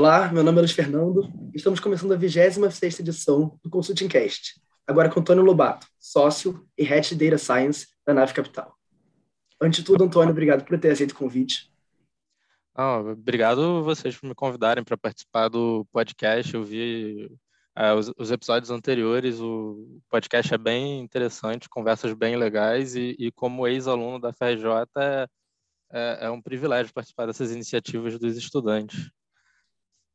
Olá, meu nome é Luiz Fernando. Estamos começando a 26 edição do Consulting Cast, agora com Antônio Lobato, sócio e Head Data Science da Nave Capital. Antes de tudo, Antônio, obrigado por ter aceito o convite. Ah, obrigado vocês por me convidarem para participar do podcast. Eu vi é, os, os, episódios anteriores, o podcast é bem interessante, conversas bem legais e, e como ex-aluno da FRJ é, é, é um privilégio participar dessas iniciativas dos estudantes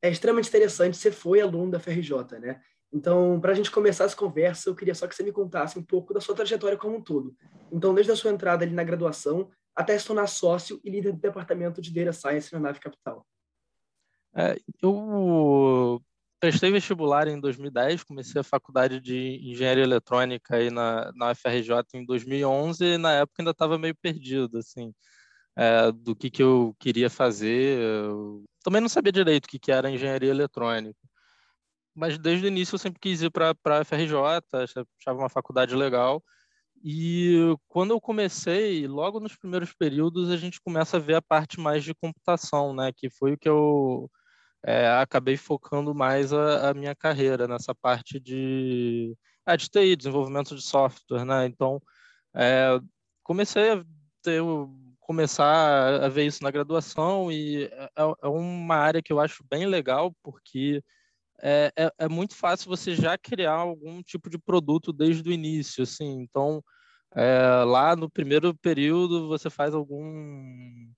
é extremamente interessante. Você foi aluno da FRJ, né? Então, para a gente começar essa conversa, eu queria só que você me contasse um pouco da sua trajetória como um todo. Então, desde a sua entrada ali na graduação até se tornar sócio e líder do departamento de Data Science na Nave Capital. É, eu prestei vestibular em 2010, comecei a faculdade de engenharia eletrônica aí na, na UFRJ em 2011 e na época ainda estava meio perdido, assim é, do que, que eu queria fazer. Eu também não sabia direito o que, que era engenharia eletrônica. Mas desde o início eu sempre quis ir para a FRJ, achava uma faculdade legal. E quando eu comecei, logo nos primeiros períodos, a gente começa a ver a parte mais de computação, né? Que foi o que eu é, acabei focando mais a, a, minha carreira nessa parte de, ah, de TI, desenvolvimento de software, né? Então, é, comecei a ter começar a ver isso na graduação e é, é uma área que eu acho bem legal porque é, é, é, muito fácil você já criar algum tipo de produto desde o início, assim. Então, é, lá no primeiro período você faz algum,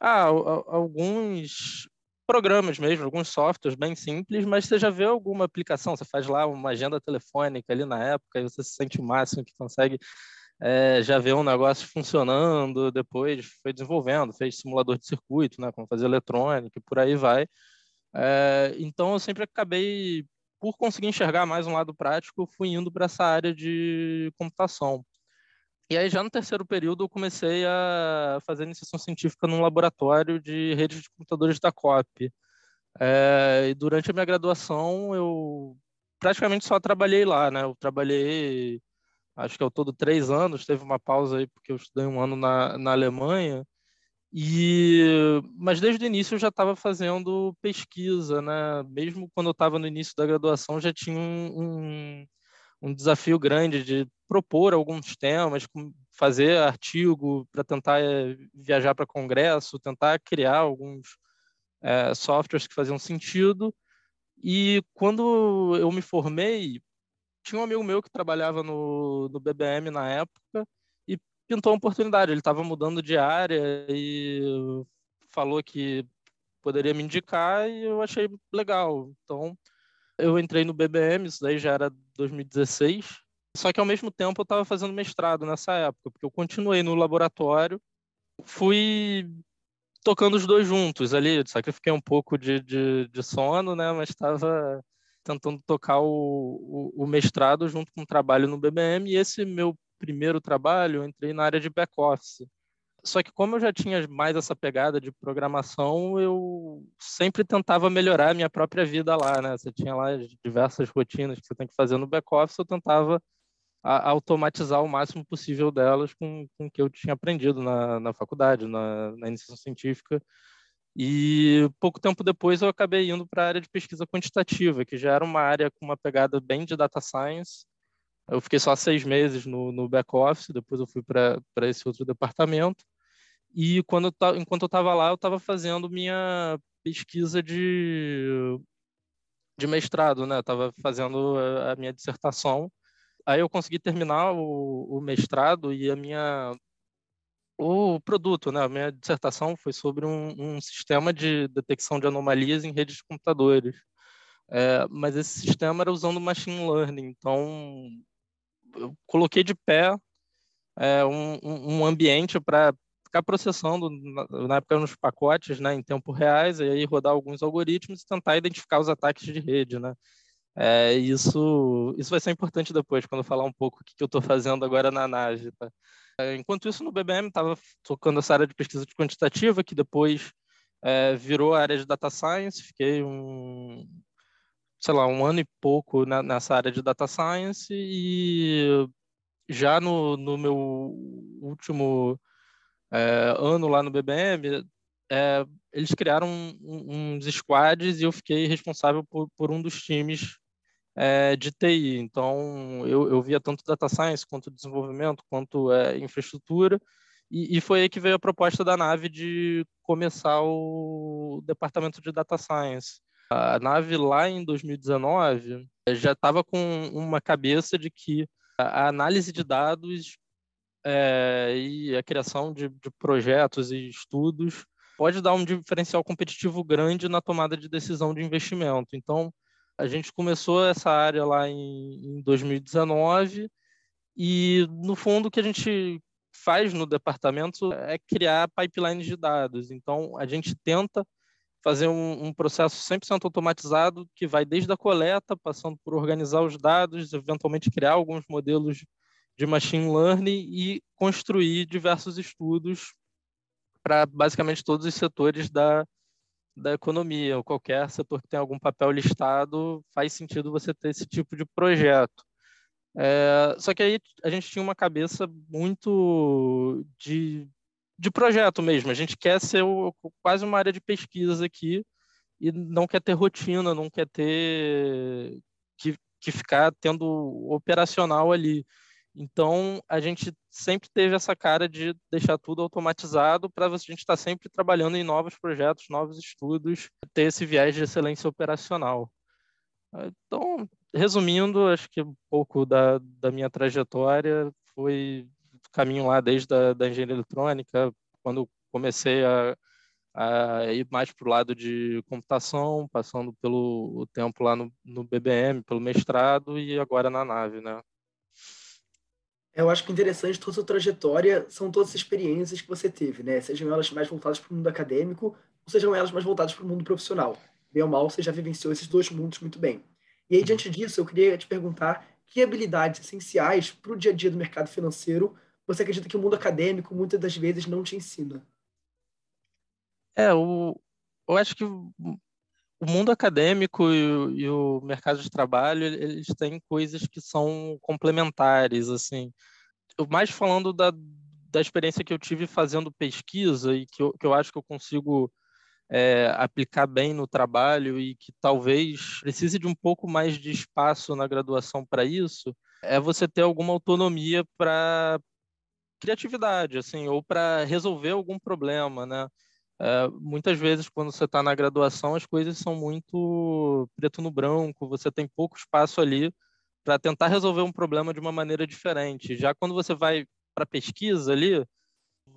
ah, alguns programas mesmo, alguns softwares bem simples, mas você já vê alguma aplicação. Você faz lá uma agenda telefônica ali na época e você se sente o máximo que consegue é, já vê um negócio funcionando, depois foi desenvolvendo, fez simulador de circuito, né, como fazer eletrônica e por aí vai. É, então eu sempre acabei, por conseguir enxergar mais um lado prático, fui indo para essa área de computação. E aí já no terceiro período eu comecei a fazer iniciação científica num laboratório de redes de computadores da COP. É, e durante a minha graduação eu praticamente só trabalhei lá, né? Eu trabalhei acho que ao todo três anos, teve uma pausa aí porque eu estudei um ano na, na Alemanha, e mas desde o início eu já estava fazendo pesquisa, né? Mesmo quando eu estava no início da graduação, já tinha um, um, um desafio grande de propor alguns temas, fazer artigo para tentar é, viajar para congresso, tentar criar alguns é, softwares que faziam sentido. E quando eu me formei, tinha um amigo meu que trabalhava no, no BBM na época e pintou uma oportunidade. Ele estava mudando de área e falou que poderia me indicar e eu achei legal. Então, eu entrei no BBM, isso daí já era 2016. Só que ao mesmo tempo eu estava fazendo mestrado nessa época, porque eu continuei no laboratório, fui tocando os dois juntos ali, sacrifiquei um pouco de, de, de sono, né? Mas estava tentando tocar o, o, o mestrado junto com o trabalho no BBM, e esse meu primeiro trabalho eu entrei na área de back-office. Só que como eu já tinha mais essa pegada de programação, eu sempre tentava melhorar a minha própria vida lá, né? Você tinha lá diversas rotinas que você tem que fazer no back-office, eu tentava automatizar o máximo possível delas com, com o que eu tinha aprendido na, na faculdade, na, na iniciação científica. E pouco tempo depois eu acabei indo para a área de pesquisa quantitativa, que já era uma área com uma pegada bem de data science. Eu fiquei só seis meses no, no back-office, depois eu fui para esse outro departamento. E quando eu, enquanto eu estava lá, eu estava fazendo minha pesquisa de, de mestrado, né? Estava fazendo a, minha dissertação. Aí eu consegui terminar o, o mestrado e a minha o produto, né? A minha dissertação foi sobre um, um sistema de detecção de anomalias em redes de computadores. É, mas esse sistema era usando machine learning, então eu coloquei de pé é, um, um, ambiente para ficar processando, na, época nos pacotes, né, em tempo reais, e aí rodar alguns algoritmos e tentar identificar os ataques de rede, né. É, isso, isso vai ser importante depois, quando eu falar um pouco o que, que eu estou fazendo agora na NAGE, tá? Enquanto isso, no BBM estava tocando essa área de pesquisa de quantitativa, que depois é, virou a área de data science. Fiquei um, sei lá, um ano e pouco na, nessa área de data science e já no, no meu último é, ano lá no BBM, é, eles criaram uns squads e eu fiquei responsável por, por um dos times é, de TI. Então, eu, eu via tanto data science, quanto desenvolvimento, quanto é, infraestrutura, e, e, foi aí que veio a proposta da nave de começar o departamento de data science. A nave lá em 2019 já estava com uma cabeça de que a análise de dados é, e a criação de, de projetos e estudos pode dar um diferencial competitivo grande na tomada de decisão de investimento. Então, a gente começou essa área lá em, em 2019 e, no fundo, o que a gente faz no departamento é criar pipelines de dados. Então, a gente tenta fazer um, um, processo 100% automatizado que vai desde a coleta, passando por organizar os dados, eventualmente criar alguns modelos de machine learning e construir diversos estudos para basicamente todos os setores da, da economia. Ou qualquer setor que tem algum papel listado, faz sentido você ter esse tipo de projeto. É, só que aí a gente tinha uma cabeça muito de, de projeto mesmo. A gente quer ser o, quase uma área de pesquisa aqui e não quer ter rotina, não quer ter que, que ficar tendo operacional ali. Então, a gente sempre teve essa cara de deixar tudo automatizado para a gente estar tá sempre trabalhando em novos projetos, novos estudos, ter esse viés de excelência operacional. Então, resumindo, acho que um pouco da, da minha trajetória foi caminho lá desde a da engenharia eletrônica, quando comecei a, a ir mais para o lado de computação, passando pelo tempo lá no, no BBM, pelo mestrado e agora na nave, né? Eu acho que interessante toda a sua trajetória são todas as experiências que você teve, né? Sejam elas mais voltadas para o mundo acadêmico, ou sejam elas mais voltadas para o mundo profissional. Bem ou mal, você já vivenciou esses dois mundos muito bem. E aí, diante disso, eu queria te perguntar que habilidades essenciais para o dia a dia do mercado financeiro você acredita que o mundo acadêmico muitas das vezes não te ensina? É, o, eu acho que o mundo acadêmico e o, e o, mercado de trabalho, eles têm coisas que são complementares, assim. Mais falando da, da experiência que eu tive fazendo pesquisa e que eu, que eu acho que eu consigo é, aplicar bem no trabalho e que talvez precise de um pouco mais de espaço na graduação para isso, é você ter alguma autonomia para criatividade, assim, ou para resolver algum problema, né? É, muitas vezes, quando você está na graduação, as coisas são muito preto no branco, você tem pouco espaço ali para tentar resolver um problema de uma maneira diferente. Já quando você vai para pesquisa ali,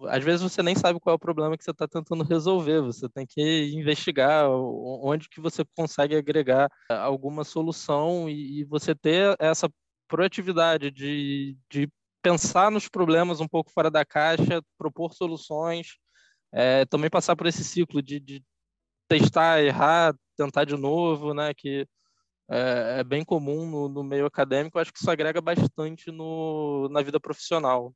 às vezes você nem sabe qual é o problema que você está tentando resolver. Você tem que investigar onde que você consegue agregar alguma solução e, você ter essa proatividade de, de pensar nos problemas um pouco fora da caixa, propor soluções, é, também passar por esse ciclo de, de, testar, errar, tentar de novo, né? Que é, é bem comum no, no, meio acadêmico. Eu acho que isso agrega bastante no, na vida profissional.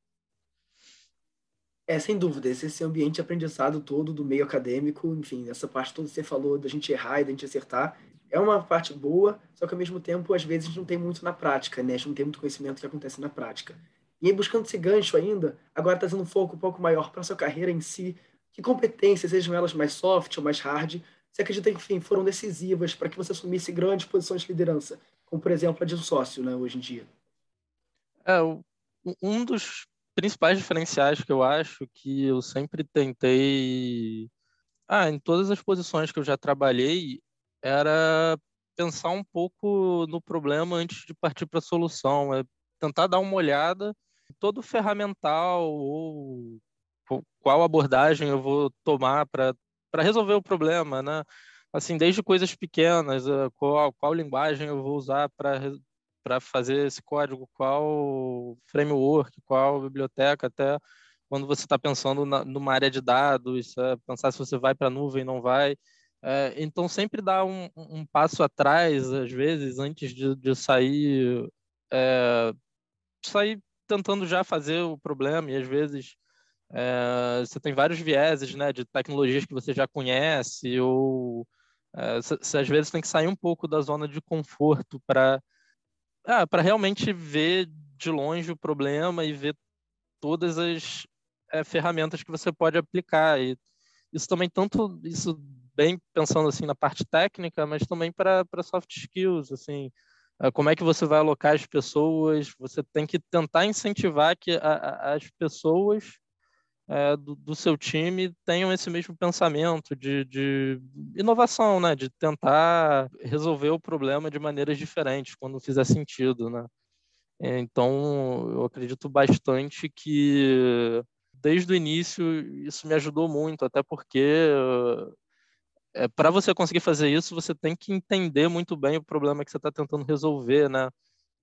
É, sem dúvida, esse ambiente de aprendizado todo do meio acadêmico, enfim, essa parte toda que você falou da gente errar e da gente acertar, é uma parte boa, só que ao mesmo tempo, às vezes, a gente não tem muito na prática, né? A gente não tem muito conhecimento que acontece na prática. E aí, buscando esse gancho ainda, agora trazendo um foco um pouco maior para a sua carreira em si, que competências, sejam elas mais soft ou mais hard, você acredita que, foram decisivas para que você assumisse grandes posições de liderança, como, por exemplo, a de um sócio, né, hoje em dia? É, um dos principais diferenciais que eu acho que eu sempre tentei, ah, em todas as posições que eu já trabalhei, era pensar um pouco no problema antes de partir para a solução, é tentar dar uma olhada todo o ferramental ou qual abordagem eu vou tomar para resolver o problema, né? Assim, desde coisas pequenas, eh, qual, qual linguagem eu vou usar para para fazer esse código, qual framework, qual biblioteca, até quando você está pensando na, numa área de dados, é, pensar se você vai para a nuvem, não vai. É, então, sempre dá um, um, passo atrás, às vezes, antes de, de sair, é, sair tentando já fazer o problema, e às vezes é, você tem vários vieses né, de tecnologias que você já conhece, ou é, você, às vezes tem que sair um pouco da zona de conforto para ah, para realmente ver de longe o problema e ver todas as é, ferramentas que você pode aplicar. E isso também tanto isso bem pensando assim na parte técnica, mas também para soft skills, assim, ah, como é que você vai alocar as pessoas? Você tem que tentar incentivar que a, a, as pessoas é, do, do, seu time tenham esse mesmo pensamento de, de, inovação, né? De tentar resolver o problema de maneiras diferentes quando fizer sentido, né? Então, eu acredito bastante que desde o início isso me ajudou muito, até porque é, para você conseguir fazer isso, você tem que entender muito bem o problema que você está tentando resolver, né?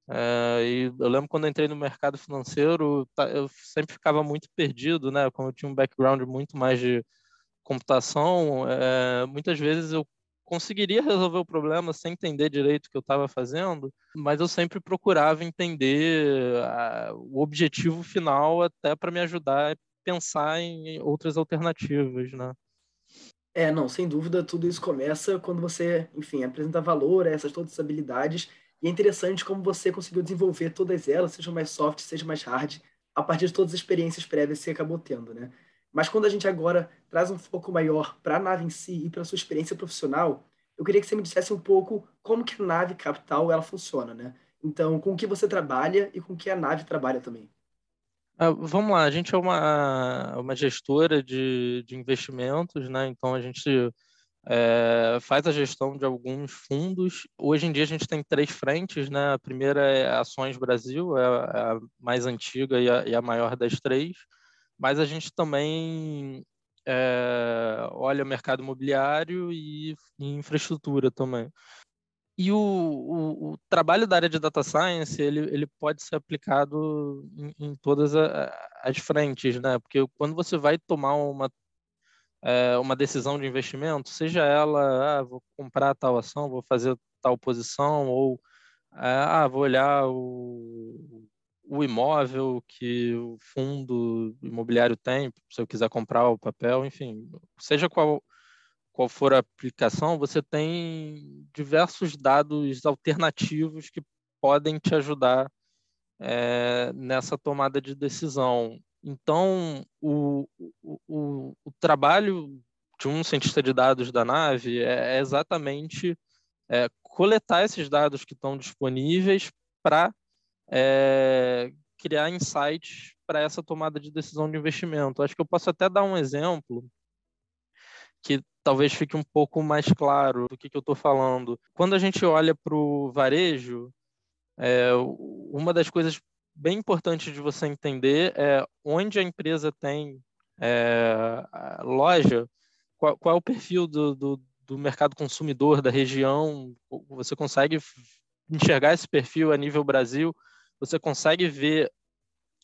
É, e eu lembro quando eu entrei no mercado financeiro, tá, eu sempre ficava muito perdido, né? Como eu tinha um background muito mais de computação, é, muitas vezes eu conseguiria resolver o problema sem entender direito o que eu estava fazendo, mas eu sempre procurava entender a, o objetivo final até para me ajudar a pensar em outras alternativas, né? É, não, sem dúvida, tudo isso começa quando você, enfim, apresenta valor a essas todas as habilidades e é interessante como você conseguiu desenvolver todas elas, seja mais soft, seja mais hard, a partir de todas as experiências prévias que você acabou tendo, né? Mas quando a gente agora traz um foco maior para a nave em si e para a sua experiência profissional, eu queria que você me dissesse um pouco como que a nave capital ela funciona, né? Então, com o que você trabalha e com o que a nave trabalha também. Ah, vamos lá, a gente é uma, uma gestora de, de investimentos, né? Então a gente é, faz a gestão de alguns fundos. Hoje em dia a gente tem três frentes, né? A primeira é Ações Brasil, é a, mais antiga e a, e a, maior das três, mas a gente também é, olha o mercado imobiliário e, e infraestrutura também. E o, o, o, trabalho da área de data science ele, ele pode ser aplicado em, em todas a, as frentes, né? Porque quando você vai tomar uma é, uma decisão de investimento, seja ela, ah, vou comprar tal ação, vou fazer tal posição, ou é, ah, vou olhar o, o imóvel que o fundo imobiliário tem, se eu quiser comprar o papel, enfim, seja qual, qual for a aplicação, você tem diversos dados alternativos que podem te ajudar é, nessa tomada de decisão. Então, o, o, o, trabalho de um cientista de dados da nave é, é exatamente é, coletar esses dados que estão disponíveis para é, criar insights para essa tomada de decisão de investimento. Acho que eu posso até dar um exemplo que talvez fique um pouco mais claro do que, que eu estou falando. Quando a gente olha para o varejo, é, uma das coisas bem importante de você entender é onde a empresa tem é, loja, qual, qual, é o perfil do, do, do, mercado consumidor da região, você consegue enxergar esse perfil a nível Brasil, você consegue ver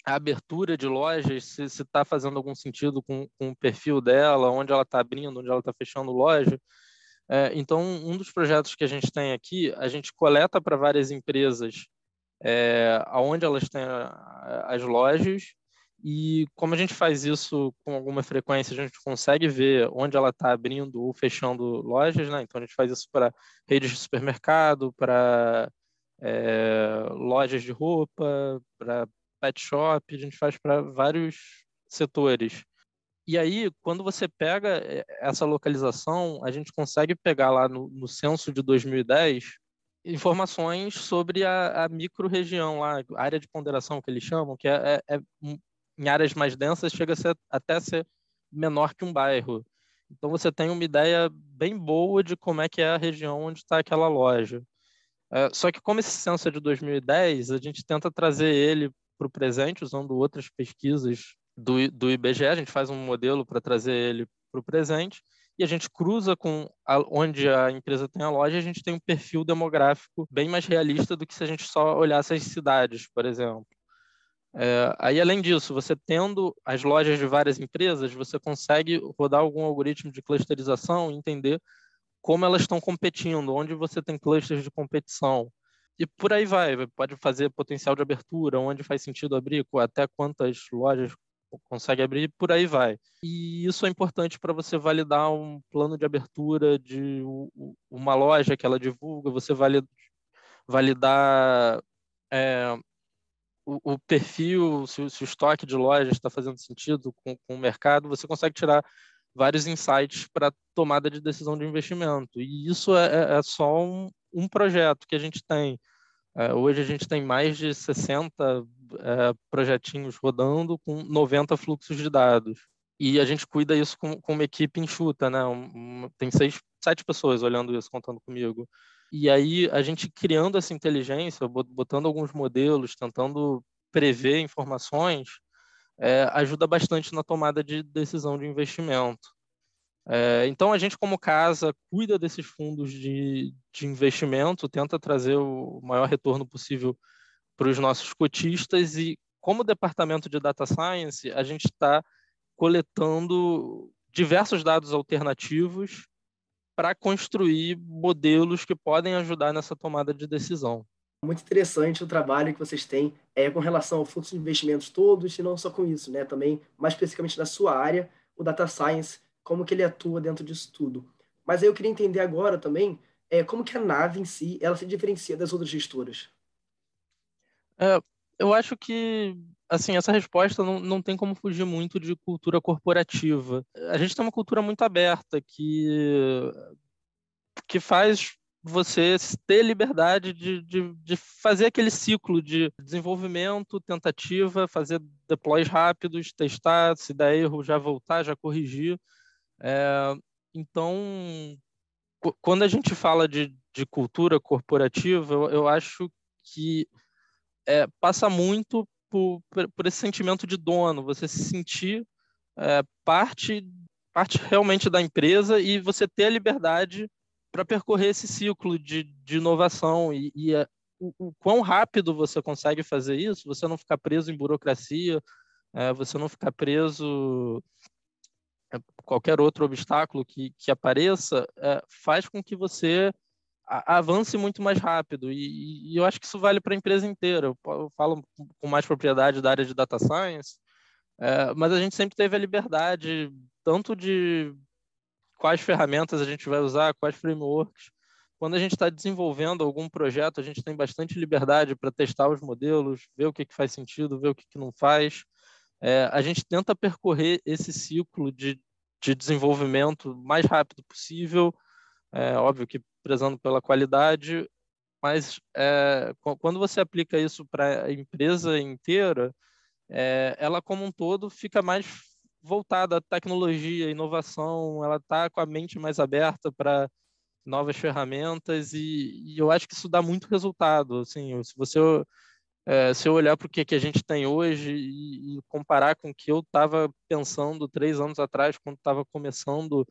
a abertura de lojas, se está fazendo algum sentido com, com, o perfil dela, onde ela está abrindo, onde ela está fechando loja. É, então, um dos projetos que a gente tem aqui, a gente coleta para várias empresas é, aonde elas têm as lojas e como a gente faz isso com alguma frequência, a gente consegue ver onde ela está abrindo ou fechando lojas, né? Então a gente faz isso para redes de supermercado, para é, lojas de roupa, para pet shop, a gente faz para vários setores. E aí, quando você pega é, essa localização, a gente consegue pegar lá no, no censo de 2010 informações sobre a, a micro-região lá, área de ponderação que eles chamam, que é, é, é, em áreas mais densas chega a ser, até ser menor que um bairro. Então você tem uma ideia bem boa de como é que é a região onde está aquela loja. É, só que como esse censo é de 2010, a gente tenta trazer ele para o presente usando outras pesquisas do, do IBGE, a gente faz um modelo para trazer ele para o presente e a gente cruza com a, onde a empresa tem a loja, a gente tem um perfil demográfico bem mais realista do que se a gente só olhasse as cidades, por exemplo. É, aí, além disso, você tendo as lojas de várias empresas, você consegue rodar algum algoritmo de clusterização e entender como elas estão competindo, onde você tem clusters de competição. E por aí vai, pode fazer potencial de abertura, onde faz sentido abrir, até quantas lojas consegue abrir, por aí vai. E isso é importante para você validar um plano de abertura de uma loja que ela divulga, você validar é, o, o, perfil, se, se, o estoque de lojas está fazendo sentido com, com, o mercado, você consegue tirar vários insights para tomada de decisão de investimento. E isso é, é, é só um, um, projeto que a gente tem. É, hoje a gente tem mais de 60 é, projetinhos rodando com 90 fluxos de dados. E a gente cuida isso com, com uma equipe enxuta, né? Um, tem seis, sete pessoas olhando isso, contando comigo. E aí a gente criando essa inteligência, botando alguns modelos, tentando prever informações, é, ajuda bastante na tomada de decisão de investimento. É, então, a gente, como casa, cuida desses fundos de, de investimento, tenta trazer o maior retorno possível para os nossos cotistas e, como departamento de data science, a gente está coletando diversos dados alternativos para construir modelos que podem ajudar nessa tomada de decisão. Muito interessante o trabalho que vocês têm é, com relação ao fluxo de investimentos todos, e não só com isso, né? Também, mais especificamente na sua área, o data science, como que ele atua dentro disso tudo. Mas aí eu queria entender agora também é, como que a nave em si ela se diferencia das outras gestoras. É, eu acho que assim essa resposta não, não tem como fugir muito de cultura corporativa. A gente tem uma cultura muito aberta que que faz você ter liberdade de, de, de, fazer aquele ciclo de desenvolvimento, tentativa, fazer deploys rápidos, testar, se der erro, já voltar, já corrigir. É, então, quando a gente fala de, de cultura corporativa, eu, eu acho que é, passa muito por, por, esse sentimento de dono, você se sentir é, parte, parte realmente da empresa e você ter a liberdade para percorrer esse ciclo de, de inovação e, e o, o, quão rápido você consegue fazer isso, você não ficar preso em burocracia, é, você não ficar preso qualquer outro obstáculo que, que apareça, é, faz com que você avance muito mais rápido. E, e eu acho que isso vale para a empresa inteira. Eu, eu, falo com mais propriedade da área de data science, é, mas a gente sempre teve a liberdade tanto de quais ferramentas a gente vai usar, quais frameworks. Quando a gente está desenvolvendo algum projeto, a gente tem bastante liberdade para testar os modelos, ver o que, que faz sentido, ver o que, que não faz. É, a gente tenta percorrer esse ciclo de, de desenvolvimento mais rápido possível, é, óbvio que prezando pela qualidade, mas é, quando você aplica isso para a empresa inteira, é, ela como um todo fica mais voltada à tecnologia, inovação, ela está com a mente mais aberta para novas ferramentas e, e, eu acho que isso dá muito resultado. Assim, se você é, se eu olhar para o que, que a gente tem hoje e, e comparar com o que eu estava pensando três anos atrás, quando estava começando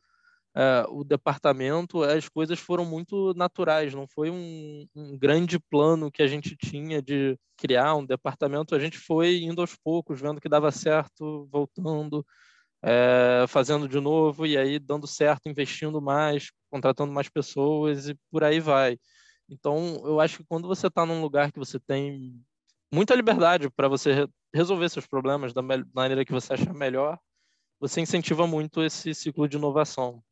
é, o departamento, as coisas foram muito naturais, não foi um, um, grande plano que a gente tinha de criar um departamento, a gente foi indo aos poucos, vendo que dava certo, voltando, é, fazendo de novo, e aí dando certo, investindo mais, contratando mais pessoas e por aí vai. Então, eu acho que quando você está num lugar que você tem muita liberdade para você resolver seus problemas da maneira que você achar melhor, você incentiva muito esse ciclo de inovação.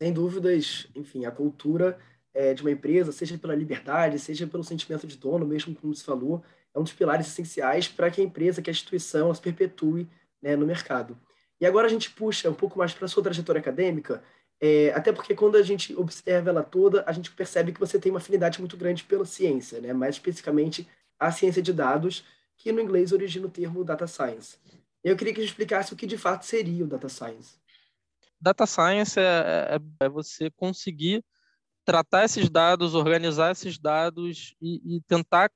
Sem dúvidas, enfim, a cultura é, de uma empresa, seja pela liberdade, seja pelo sentimento de dono, mesmo como se falou, é um dos pilares essenciais para que a empresa, que a instituição, se perpetue né, no mercado. E agora a gente puxa um pouco mais para a sua trajetória acadêmica, é, até porque quando a gente observa ela toda, a gente percebe que você tem uma afinidade muito grande pela ciência, né? mais especificamente a ciência de dados, que no inglês origina o termo data science. Eu queria que a gente explicasse o que de fato seria o data science. Data science é, é, é você conseguir tratar esses dados, organizar esses dados e, e, tentar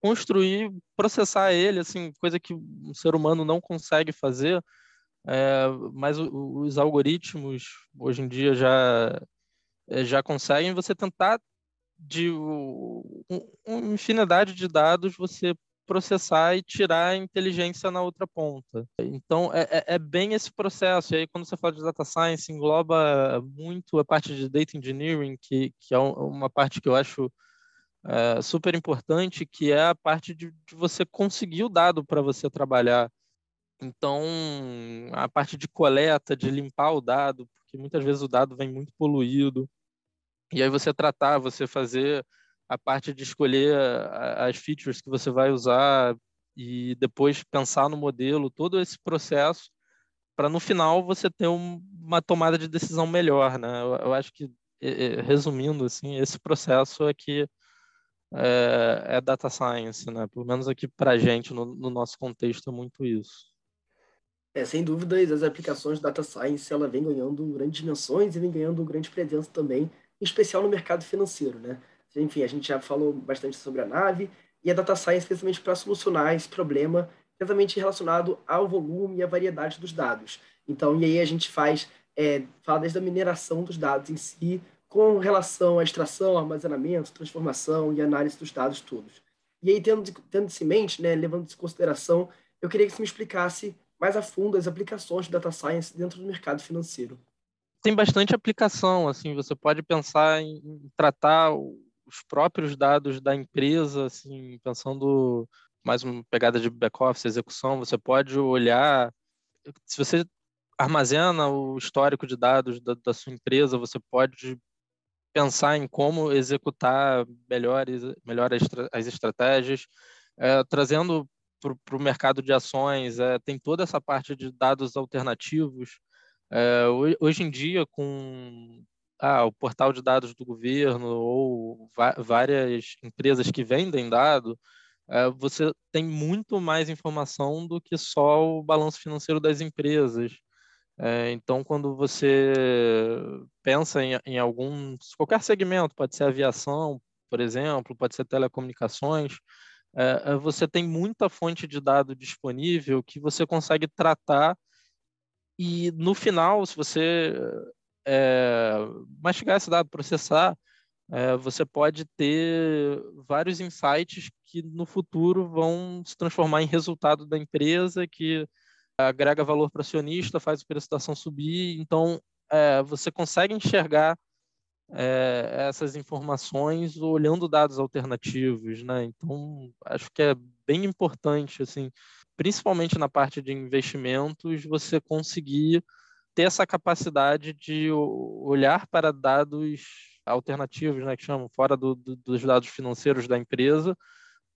construir, processar ele, assim, coisa que um ser humano não consegue fazer, é, mas os algoritmos hoje em dia já é, já conseguem você tentar de um, uma infinidade de dados você processar e tirar a inteligência na outra ponta. Então, é, é, é, bem esse processo. E aí, quando você fala de data science, engloba muito a parte de data engineering, que, que é uma parte que eu acho é, super importante, que é a parte de, de você conseguir o dado para você trabalhar. Então, a parte de coleta, de limpar o dado, porque muitas vezes o dado vem muito poluído. E aí você tratar, você fazer a parte de escolher as features que você vai usar e depois pensar no modelo, todo esse processo, para no final você ter um uma tomada de decisão melhor, né? Eu, eu acho que, resumindo, assim, esse processo é que é, é data science, né? Pelo menos aqui para a gente, no, no, nosso contexto, é muito isso. É, sem dúvidas, as aplicações de data science ela vem ganhando grandes dimensões e vem ganhando grande presença também, em especial no mercado financeiro, né? Enfim, a gente já falou bastante sobre a nave e a data science especialmente para solucionar esse problema diretamente relacionado ao volume e à variedade dos dados. Então, e aí a gente faz, é, fala desde a mineração dos dados em si, com relação à extração, armazenamento, transformação e análise dos dados todos. E aí, tendo, tendo isso em mente, né, levando isso em consideração, eu queria que você me explicasse mais a fundo as aplicações de data science dentro do mercado financeiro. Tem bastante aplicação, assim, você pode pensar em tratar os próprios dados da empresa, assim, pensando mais uma pegada de back-office, execução, você pode olhar, se você armazena o histórico de dados da, da sua empresa, você pode pensar em como executar melhores, melhor as estratégias, é, trazendo para o mercado de ações, é, tem toda essa parte de dados alternativos. É, hoje em dia, com ah, o portal de dados do governo ou várias empresas que vendem dado, é, você tem muito mais informação do que só o balanço financeiro das empresas. É, então, quando você pensa em, em algum, qualquer segmento, pode ser aviação, por exemplo, pode ser telecomunicações, é, é você tem muita fonte de dado disponível que você consegue tratar e no final, se você é, mastigar esse dado, processar, é, você pode ter vários insights que no futuro vão se transformar em resultado da empresa, que agrega valor para o acionista, faz o preço da ação subir. Então, é, você consegue enxergar é, essas informações olhando dados alternativos, né? Então, acho que é bem importante, assim, principalmente na parte de investimentos, você conseguir ter essa capacidade de olhar para dados alternativos, né, que chamam fora do, do, dos dados financeiros da empresa,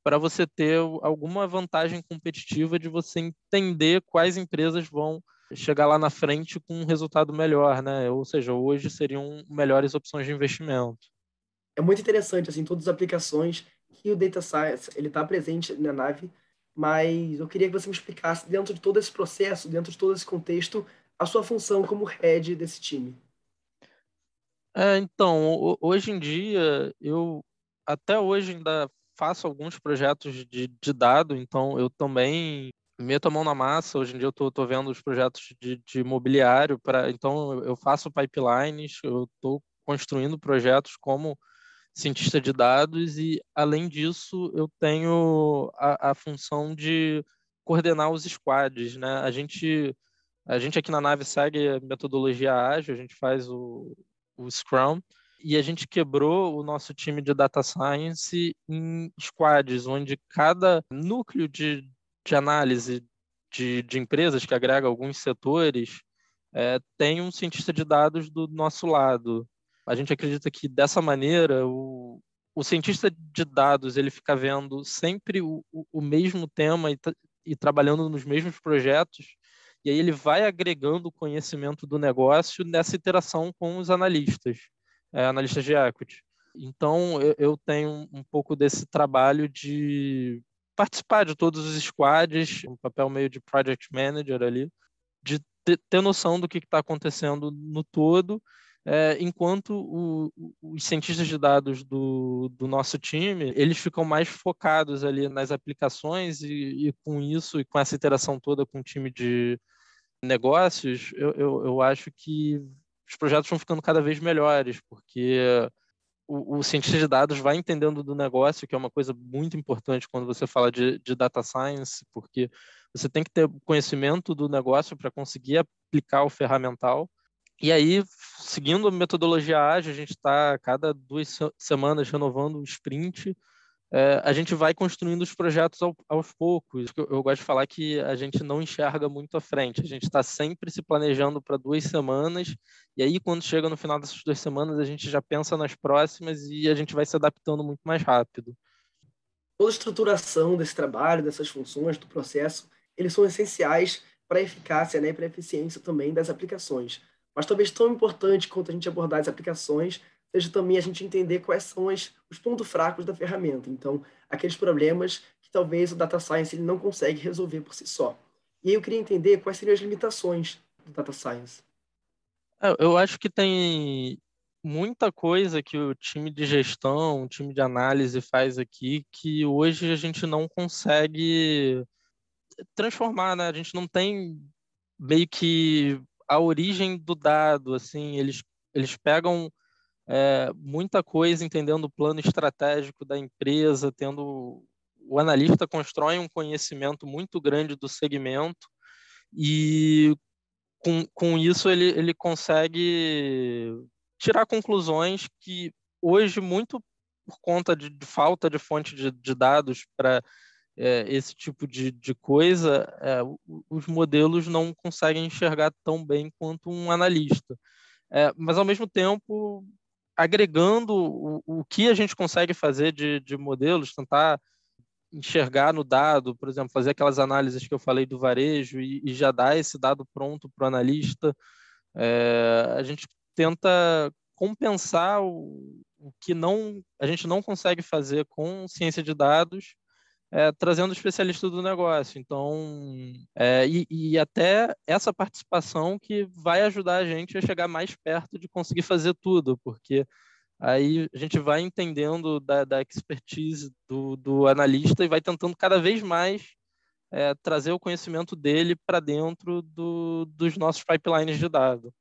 para você ter alguma vantagem competitiva de você entender quais empresas vão chegar lá na frente com um resultado melhor, né? Ou seja, hoje seriam melhores opções de investimento. É muito interessante assim todas as aplicações que o data science ele está presente na nave, mas eu queria que você me explicasse dentro de todo esse processo, dentro de todo esse contexto, a sua função como head desse time. É, então, hoje em dia eu até hoje ainda faço alguns projetos de, de dado, então eu também meto a mão na massa. Hoje em dia eu estou vendo os projetos de, de imobiliário, para então eu faço pipelines, eu estou construindo projetos como cientista de dados e, além disso, eu tenho a, a função de coordenar os squads. Né? A, gente, a gente aqui na nave segue a metodologia ágil, a gente faz o, o Scrum, e a gente quebrou o nosso time de data science em squads, onde cada núcleo de, de análise de, de empresas que agrega alguns setores é, tem um cientista de dados do nosso lado. A gente acredita que dessa maneira o, o cientista de dados ele fica vendo sempre o, o mesmo tema e, e trabalhando nos mesmos projetos e aí ele vai agregando o conhecimento do negócio nessa interação com os analistas é, analista de equity. Então, eu, eu tenho um pouco desse trabalho de participar de todos os squads, um papel meio de project manager ali, de ter, ter noção do que está acontecendo no todo, é, enquanto o, os cientistas de dados do, do, nosso time, eles ficam mais focados ali nas aplicações e, e, com isso e com essa interação toda com o time de negócios, eu, eu, eu acho que os projetos vão ficando cada vez melhores, porque o, o, cientista de dados vai entendendo do negócio, que é uma coisa muito importante quando você fala de, de data science, porque você tem que ter conhecimento do negócio para conseguir aplicar o ferramental. E aí, seguindo a metodologia ágil, a gente está cada duas semanas renovando o sprint é, a gente vai construindo os projetos ao, aos poucos. Eu, eu, gosto de falar que a gente não enxerga muito à frente, a gente está sempre se planejando para duas semanas, e aí quando chega no final dessas duas semanas, a gente já pensa nas próximas e a gente vai se adaptando muito mais rápido. Toda a estruturação desse trabalho, dessas funções, do processo, eles são essenciais para a eficácia né, e para a eficiência também das aplicações. Mas talvez tão importante quanto a gente abordar as aplicações seja também a gente entender quais são as, os pontos fracos da ferramenta. Então, aqueles problemas que talvez o data science ele não consegue resolver por si só. E aí eu queria entender quais seriam as limitações do data science. É, eu acho que tem muita coisa que o time de gestão, o time de análise faz aqui que hoje a gente não consegue transformar, né? A gente não tem meio que a origem do dado, assim, eles, eles pegam é, muita coisa entendendo o plano estratégico da empresa, tendo o analista constrói um conhecimento muito grande do segmento e com, com isso ele, ele consegue tirar conclusões que hoje, muito por conta de, de falta de fonte de, de dados para é, esse tipo de, de coisa, é, os modelos não conseguem enxergar tão bem quanto um analista. É, mas, ao mesmo tempo, agregando o, o que a gente consegue fazer de, de modelos, tentar enxergar no dado, por exemplo, fazer aquelas análises que eu falei do varejo e, e já dar esse dado pronto para o analista, é, a gente tenta compensar o, o que não a gente não consegue fazer com ciência de dados, é, trazendo especialista do negócio. Então, é, e, e, até essa participação que vai ajudar a gente a chegar mais perto de conseguir fazer tudo, porque aí a gente vai entendendo da, da expertise do, do, analista e vai tentando cada vez mais é, trazer o conhecimento dele para dentro do, dos nossos pipelines de dados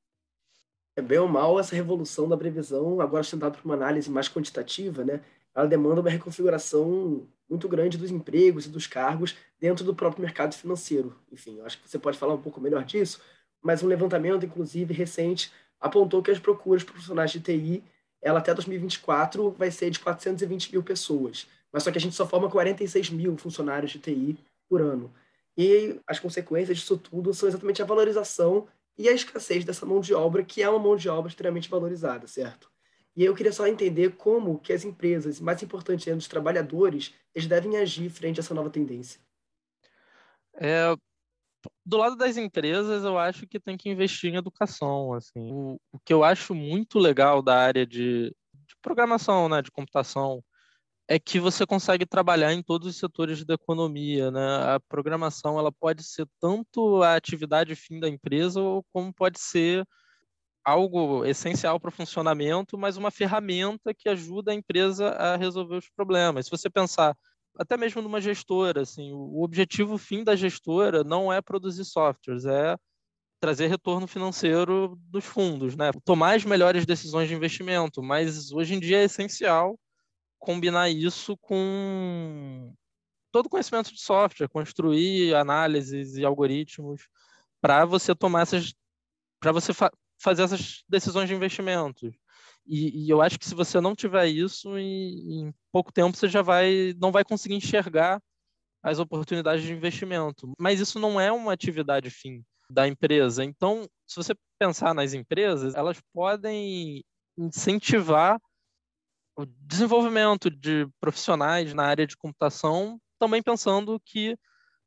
é bem ou mal essa revolução da previsão, agora sustentada por uma análise mais quantitativa, né, ela demanda uma reconfiguração muito grande dos empregos e dos cargos dentro do próprio mercado financeiro. Enfim, acho que você pode falar um pouco melhor disso, mas um levantamento, inclusive, recente, apontou que as procuras profissionais de TI, ela até 2024 vai ser de 420 mil pessoas, mas só que a gente só forma 46 mil funcionários de TI por ano. E as consequências disso tudo são exatamente a valorização e a escassez dessa mão de obra, que é uma mão de obra extremamente valorizada, certo? E eu queria só entender como que as empresas, mais importante ainda, os trabalhadores, eles devem agir frente a essa nova tendência. É, do lado das empresas, eu acho que tem que investir em educação. Assim. O, o que eu acho muito legal da área de, de programação, né, de computação, é que você consegue trabalhar em todos os setores da economia, né? A programação ela pode ser tanto a atividade fim da empresa, como pode ser algo essencial para o funcionamento, mas uma ferramenta que ajuda a empresa a resolver os problemas. Se você pensar até mesmo numa gestora, assim, o objetivo fim da gestora não é produzir softwares, é trazer retorno financeiro dos fundos, né? Tomar as melhores decisões de investimento, mas hoje em dia é essencial combinar isso com todo o conhecimento de software, construir análises e algoritmos para você tomar essas, para você fazer essas decisões de investimentos. E, e, eu acho que se você não tiver isso, em, em pouco tempo você já vai, não vai conseguir enxergar as oportunidades de investimento. Mas isso não é uma atividade fim da empresa. Então, se você pensar nas empresas, elas podem incentivar o desenvolvimento de profissionais na área de computação, também pensando que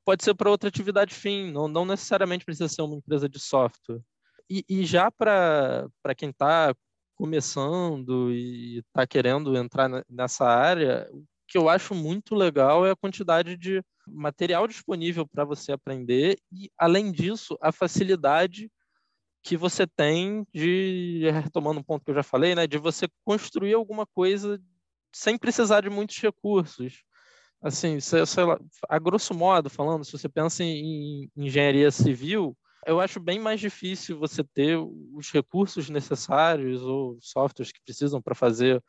pode ser para outra atividade fim, não, não, necessariamente precisa ser uma empresa de software. E, e já para quem está começando e está querendo entrar nessa área, o que eu acho muito legal é a quantidade de material disponível para você aprender e, além disso, a facilidade que você tem de, retomando um ponto que eu já falei, né, de você construir alguma coisa sem precisar de muitos recursos. Assim, sei, lá, a grosso modo falando, se você pensa em engenharia civil, eu acho bem mais difícil você ter os recursos necessários ou softwares que precisam para fazer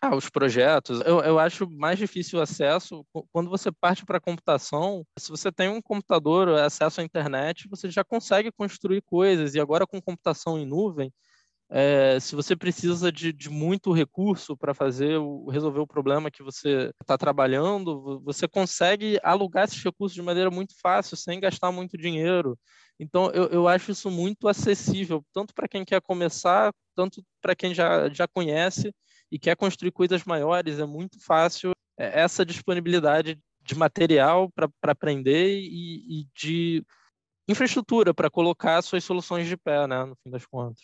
ah, os projetos. Eu, eu acho mais difícil o acesso quando você parte para a computação. Se você tem um computador, acesso à internet, você já consegue construir coisas. E agora com computação em nuvem, é, se você precisa de, de muito recurso para fazer o, resolver o problema que você está trabalhando, você consegue alugar esses recursos de maneira muito fácil, sem gastar muito dinheiro. Então, eu, eu acho isso muito acessível, tanto para quem quer começar, tanto para quem já, já conhece e quer construir coisas maiores, é muito fácil é, essa disponibilidade de material para aprender e, e, de infraestrutura para colocar suas soluções de pé, né, no fim das contas.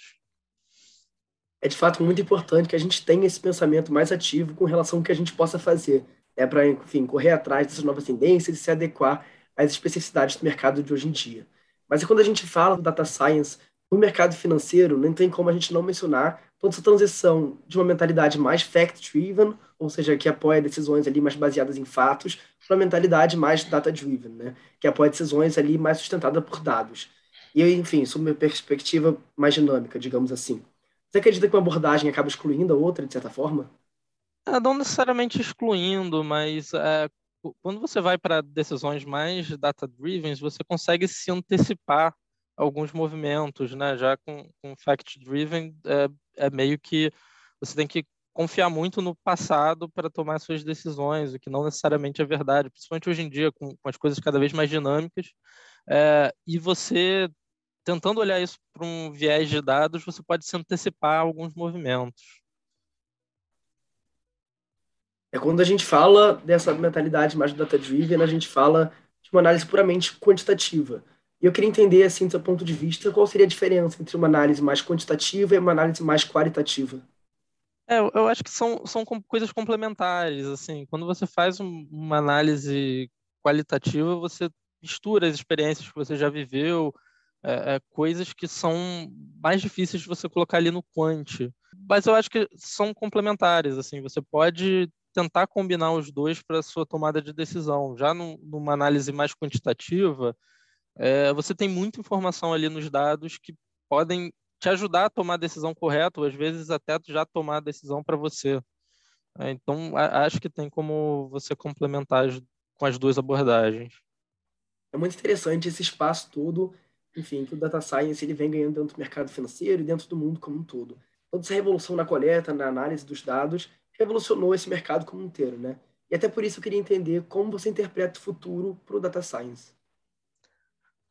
É de fato muito importante que a gente tenha esse pensamento mais ativo com relação ao que a gente possa fazer, é para, enfim, correr atrás dessas novas tendências e se adequar às especificidades do mercado de hoje em dia. Mas quando a gente fala do data science no mercado financeiro, não tem como a gente não mencionar toda essa transição de uma mentalidade mais fact-driven, ou seja, que apoia decisões ali mais baseadas em fatos, para uma mentalidade mais data-driven, né? que apoia decisões ali mais sustentadas por dados. E, enfim, sob uma perspectiva mais dinâmica, digamos assim. Você acredita que uma abordagem acaba excluindo a outra, de certa forma? É, não necessariamente excluindo, mas é, quando você vai para decisões mais data-driven, você consegue se antecipar alguns movimentos, né? Já com, com fact-driven, é, é meio que você tem que confiar muito no passado para tomar suas decisões, o que não necessariamente é verdade, principalmente hoje em dia, com, com as coisas cada vez mais dinâmicas. É, e você, tentando olhar isso para um viés de dados, você pode se antecipar a alguns movimentos. É quando a gente fala dessa mentalidade mais data-driven, a gente fala de uma análise puramente quantitativa. E eu queria entender, assim, do seu ponto de vista, qual seria a diferença entre uma análise mais quantitativa e uma análise mais qualitativa? É, eu acho que são, são coisas complementares, assim, quando você faz uma análise qualitativa, você mistura as experiências que você já viveu, é, é, coisas que são mais difíceis de você colocar ali no quant. Mas eu acho que são complementares, assim, você pode tentar combinar os dois para a sua tomada de decisão. Já numa análise mais quantitativa, é, você tem muita informação ali nos dados que podem te ajudar a tomar a decisão correta, ou às vezes até já tomar a decisão para você. É, então, a, acho que tem como você complementar as, com as duas abordagens. É muito interessante esse espaço todo, enfim, que o data science ele vem ganhando dentro do mercado financeiro e dentro do mundo como um todo. Toda essa revolução na coleta, na análise dos dados, revolucionou esse mercado como um inteiro, né? E até por isso eu queria entender como você interpreta o futuro para o data science.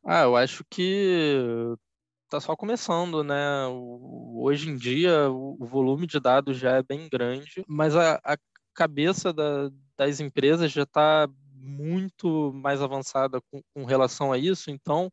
Ah, eu acho que está só começando, né? Hoje em dia o volume de dados já é bem grande, mas a, a cabeça da, das empresas já está muito mais avançada com, com, relação a isso. Então,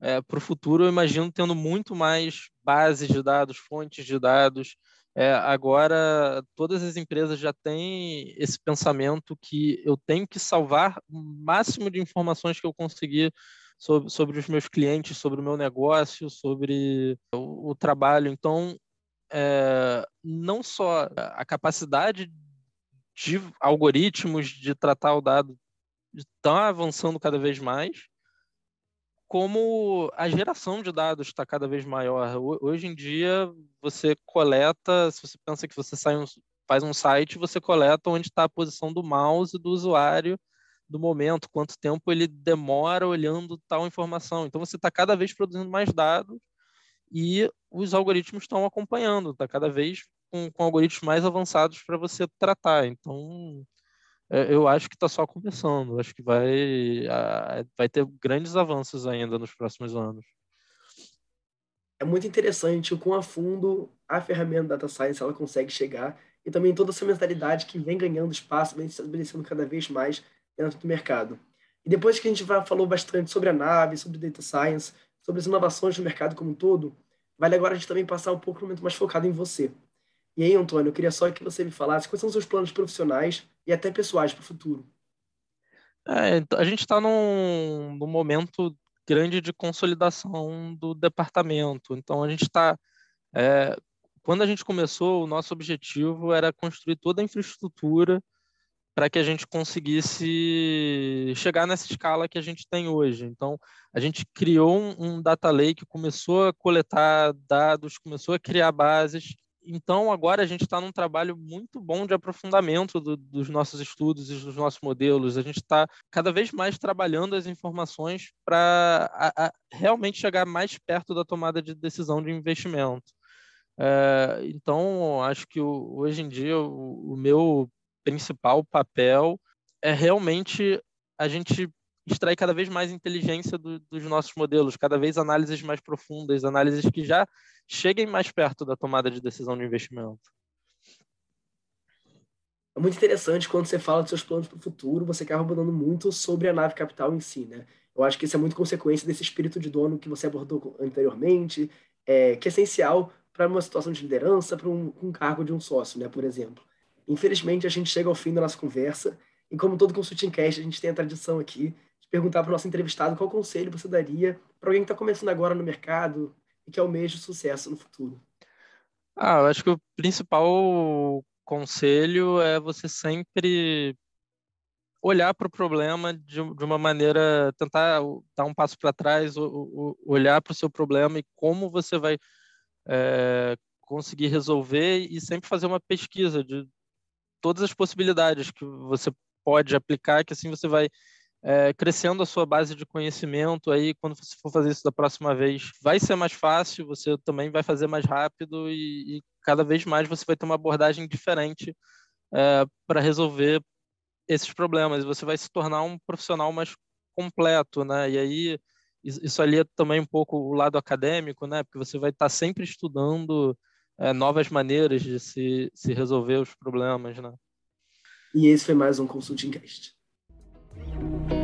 é, para o futuro, eu imagino tendo muito mais bases de dados, fontes de dados. É, agora, todas as empresas já têm esse pensamento que eu tenho que salvar o máximo de informações que eu conseguir sobre, sobre os meus clientes, sobre o meu negócio, sobre o, o trabalho. Então, é, não só a capacidade de algoritmos de tratar o dado está avançando cada vez mais, como a geração de dados está cada vez maior. Hoje em dia, você coleta, se você pensa que você um, faz um site, você coleta onde está a posição do mouse do usuário do momento, quanto tempo ele demora olhando tal informação. Então você está cada vez produzindo mais dados e os algoritmos estão acompanhando, está cada vez com, com, algoritmos mais avançados para você tratar. Então eu acho que está só começando, acho que vai, vai ter grandes avanços ainda nos próximos anos. É muito interessante o quão a fundo a ferramenta Data Science ela consegue chegar e também toda essa mentalidade que vem ganhando espaço, vem se estabelecendo cada vez mais dentro do mercado. E depois que a gente falou bastante sobre a nave, sobre data science, sobre as inovações do mercado como um todo, vale agora a gente também passar um pouco no momento mais focado em você. E aí, Antônio, eu queria só que você me falasse quais são os seus planos profissionais e até pessoais para o futuro. É, então, a gente está num, num momento grande de consolidação do departamento. Então, a gente está. É, quando a gente começou, o nosso objetivo era construir toda a infraestrutura para que a gente conseguisse chegar nessa escala que a gente tem hoje. Então, a gente criou um, um data lake, começou a coletar dados, começou a criar bases. Então, agora a gente está num trabalho muito bom de aprofundamento do, dos nossos estudos e dos nossos modelos. A gente está cada vez mais trabalhando as informações para realmente chegar mais perto da tomada de decisão de investimento. É, então, acho que o, hoje em dia o, o meu principal papel é realmente a gente extrair cada vez mais inteligência do, dos nossos modelos, cada vez análises mais profundas, análises que já cheguem mais perto da tomada de decisão de investimento. É muito interessante quando você fala dos seus planos para o futuro, você acaba mudando muito sobre a nave capital em si, né? Eu acho que isso é muito consequência desse espírito de dono que você abordou anteriormente, é, que é essencial para uma situação de liderança, para um, um, cargo de um sócio, né, por exemplo. Infelizmente, a gente chega ao fim da nossa conversa e, como todo consulting cast, a gente tem a tradição aqui perguntar para o nosso entrevistado qual conselho você daria para alguém que está começando agora no mercado e que almeja sucesso no futuro. Ah, eu acho que o principal conselho é você sempre olhar para o problema de, de, uma maneira, tentar dar um passo para trás, olhar para o seu problema e como você vai é, conseguir resolver e sempre fazer uma pesquisa de todas as possibilidades que você pode aplicar, que assim você vai é, crescendo a sua base de conhecimento aí quando você for fazer isso da próxima vez vai ser mais fácil você também vai fazer mais rápido e, e cada vez mais você vai ter uma abordagem diferente é, para resolver esses problemas. Você vai se tornar um profissional mais completo né? E aí isso ali é também um pouco o lado acadêmico né? Porque você vai estar sempre estudando é, novas maneiras de se, se resolver os problemas né? E esse foi mais um Consulting Cast Thank you.